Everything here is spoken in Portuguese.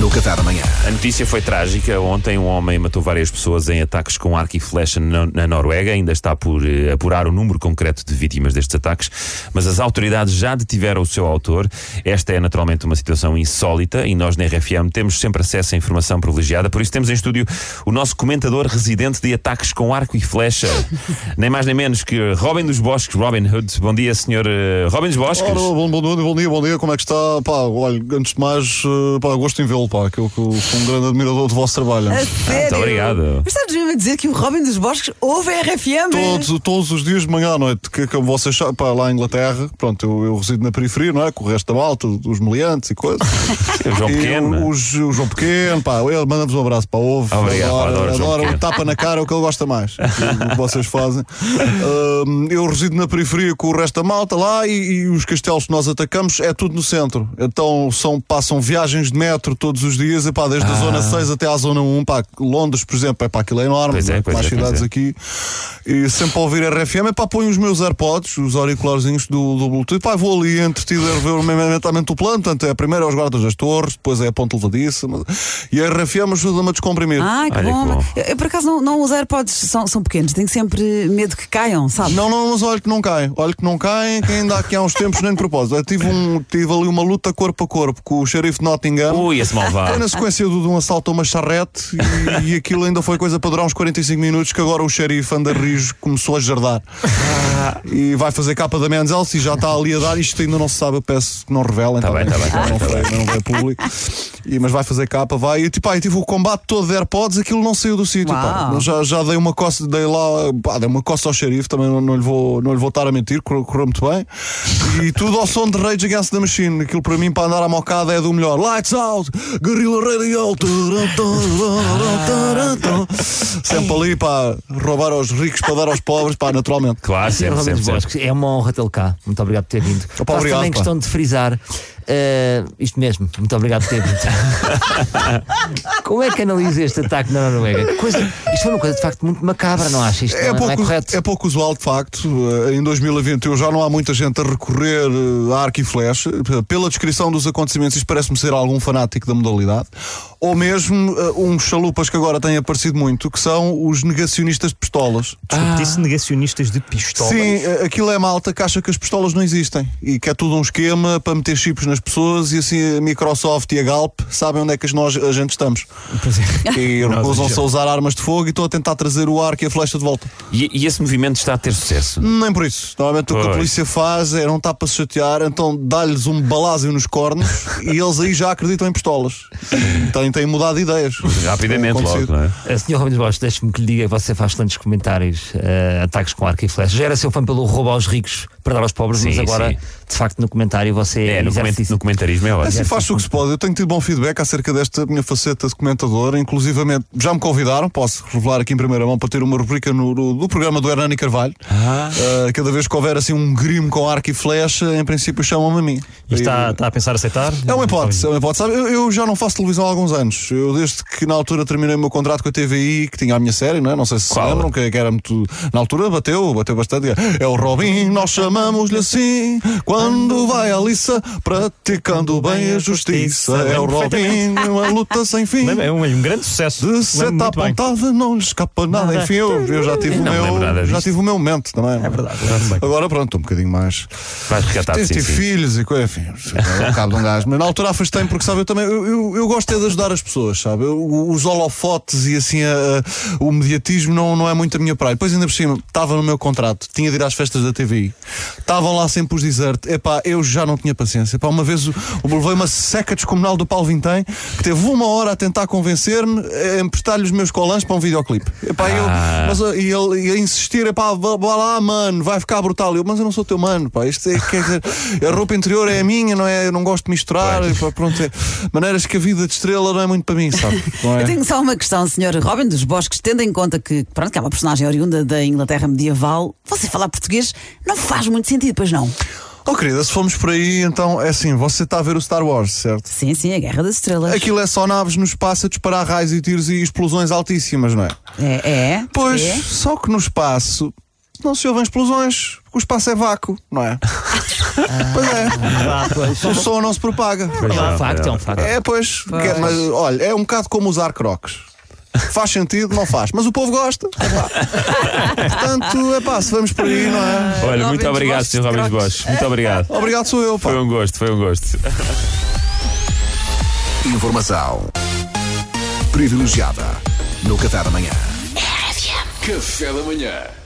no Café da Manhã. A notícia foi trágica. Ontem um homem matou várias pessoas em ataques com arco e flecha na, Noruega. Ainda está por eh, apurar o número concreto de vítimas destes ataques, mas as autoridades já detiveram o seu autor. Esta é naturalmente uma situação insólita e nós na RFM temos sempre acesso a informação privilegiada. Por isso temos em estúdio o nosso comentador residente de ataques com arco e flecha. nem mais nem menos que Robin dos Bosques, Robin Hood. Bom dia, senhor eh, Robin dos Bosques. Ora, bom, bom, dia, bom dia, bom dia, como é que está? Pá, olha, antes de mais, eh, pá, gosto em vê-lo, pá, que eu, que eu sou um grande admirador do vosso trabalho. A sério? Muito obrigado. Mas estás mesmo a dizer que o Robin dos Bosques ouve a RFM? Todos, todos os dias de manhã à noite, que como vocês sabem, pá, lá em Inglaterra, pronto, eu, eu resido na periferia, não é? Com o resto da malta, os meliantes e coisas. O João E Pequeno. o, os- o João Pequeno, pá, ele manda-vos um abraço, pá, ouve. Obrigado, adoro o João adora Pequeno. o tapa na cara, é o que ele gosta mais, o que vocês fazem. Eu resido na periferia com o resto da malta lá e, e os castelos que nós atacamos é tudo no centro. Então são, passam viagens de metro todos os dias, e, pá, desde a zona 6 até à zona 1, pá, Londres, por exemplo, é pá, aquilo é enorme, Pois é, né? pois mais é, cidades é. aqui. E sempre a ouvir RFM, é pá, ponho os meus AirPods, os auricularzinhos do, do Bluetooth, pá, vou ali entretido a ver mentalmente o plano, portanto, é primeiro é os guardas das torres, depois é a ponte levadiça, mas- e a RFM ajuda-me a descomprimir. Ai, que Olha bom. que bom. Eu, eu, por acaso não, não os AirPods são, são pequenos, tenho sempre medo que caiam, sabe? Não, não, mas olha que não cai. Olha que não cai, que ainda aqui há uns tempos nem de propósito. Eu tive, um, tive ali uma luta corpo a corpo com o xerife de Nottingham. Ui, esse Foi malvado. na sequência de um assalto a uma charrete e, e aquilo ainda foi coisa para durar uns 45 minutos que agora o xerife anda começou a jardar. E vai fazer capa da Men's Health e já está ali a dar. Isto ainda não se sabe, eu peço que não revelem. Tá bem, tá bem, tá não, bem, tá foi, não foi público. E, mas vai fazer capa, vai. E tipo, aí tive o combate todo de AirPods, aquilo não saiu do sítio. pá. Já, já dei uma coça, dei lá, pá, dei uma coça ao xerife, também não, não lhe vou, não lhe vou estar a mentir, correu, correu muito bem. E tudo ao som de Rage Against the Machine. Aquilo para mim, para andar à mocada, é do melhor. Lights out, Guerrilla Radio. Sempre ali para roubar aos ricos, para dar aos pobres, pá, naturalmente. Claro, sempre, sempre, sempre. É uma honra tê-lo cá. Muito obrigado por ter vindo. Faço obrigado, também pá. questão de frisar eh, isto mesmo. Muito obrigado por ter vindo. Como é que analisa este ataque na Noruega? Coisa, isto foi uma coisa de facto muito macabra, não acha? Isto É não, não é pouco, correto. é pouco usual, de facto. Eh, Em 2021 já não há muita gente a recorrer eh, a arco e flecha. Pela descrição dos acontecimentos, isto parece-me ser algum fanático da modalidade. Ou mesmo eh, uns chalupas que agora têm aparecido muito, que são os negacionistas de pistolas. Desculpe, disse negacionistas de pistola. Sim, aquilo é malta que acha que as pistolas não existem e que é tudo um esquema para meter chips nas pessoas e assim a Microsoft e a Galp sabem onde é que nós a gente estamos. E recusam-se a usar armas de fogo e estão a tentar trazer o arco e a flecha de volta. E, e esse movimento está a ter sucesso. Nem por isso. Normalmente o que a Pois. polícia faz é não está para se chatear, então dá-lhes um balásio nos cornos e eles aí já acreditam em pistolas. Então têm mudado de ideias. Rapidamente, logo, não é? Eh, Senhor Robin dos Bosques, deixe-me que lhe diga, você faz tantos comentários, eh, ataques com arco e flecha. Já era seu fã pelo roubo aos ricos para dar aos pobres, Sim, mas agora, sim. de facto, no comentário você É, no, exerce no comentarismo é ótimo. Assim faz o que se pode. Eu tenho tido bom feedback acerca desta minha faceta de comentador. Inclusivamente, já me convidaram, posso revelar aqui em primeira mão, para ter uma rubrica no, no- do programa do Hernani Carvalho. Ah. Uh, cada vez que houver assim um grimo com arco e flecha, em princípio chamam-me a mim. E está, está a pensar aceitar? É uma hipótese, é uma hipótese. Sabe, eu, eu já não faço televisão há alguns anos. Eu, desde que na altura terminei o meu contrato com a TVI, que tinha a minha série, não é? Não sei se Qual? se lembram, que, que era muito. Na altura bateu, bateu bastante. É o Robin, nós chamamos-lhe assim, quando vai à liça, praticando bem a justiça. É o Robin, uma luta sem fim. É um, um grande sucesso. De seta apontada, não lhe escapa nada. Nada. Enfim, eu, eu já tive o lembro nada meu. Já tive o meu momento também. É verdade. Agora pronto, estou um bocadinho mais. Recatado, Tive filhos e coisa, enfim, é o cabo de um gajo. Mas na altura afastei-me porque, sabe, eu também eu, eu, eu gosto é de ajudar as pessoas, sabe? Eu- os holofotes e assim a- o mediatismo não, não é muito a minha praia. Depois, ainda por cima, estava no meu contrato, tinha de ir às festas da TVI, estavam lá sempre os desert. Epá, eu já não tinha paciência. Epá, uma vez levei uma seca descomunal do Paulo Vintém que teve uma hora a tentar convencer-me a emprestar-lhe os meus colãs para um videoclipe. Epá, eu, Ah. mas, uh, e ele ia insistir, epá, vá, lá, mano, vai ficar brutal. Eu, mas eu não sou teu mano, pá. Isto é, quer dizer, a roupa interior é a minha, não é? Eu não gosto de misturar. Epá, pronto, é, maneiras que a vida de estrela não é muito para mim, sabe? Não é? Eu tenho só uma questão, Sr. Robin dos Bosques, tendo em conta que, pronto, que é uma personagem oriunda da Inglaterra medieval, você falar português não faz muito sentido, pois não? Oh, querida, se formos por aí, então é assim: você está a ver o Star Wars, certo? Sim, sim, a Guerra das Estrelas. Aquilo é só naves no espaço a disparar raios e tiros e explosões altíssimas, não é? É, é. Pois, é. só que no espaço não se ouvem explosões, porque o espaço é vácuo, não é? pois é. Ah, pois. O som não se propaga. É um facto, é um facto. É, pois. que- mas olha, é um bocado como usar crocs. Faz sentido, não faz. Mas o povo gosta. Epá. Portanto, é pá, se vamos por aí, não é? Olha, Robin muito obrigado, Sr. Robin de Bosch. Muito obrigado. Obrigado, sou eu, pá. Foi um gosto, foi um gosto. Informação privilegiada no Café da Manhã. Café da Manhã.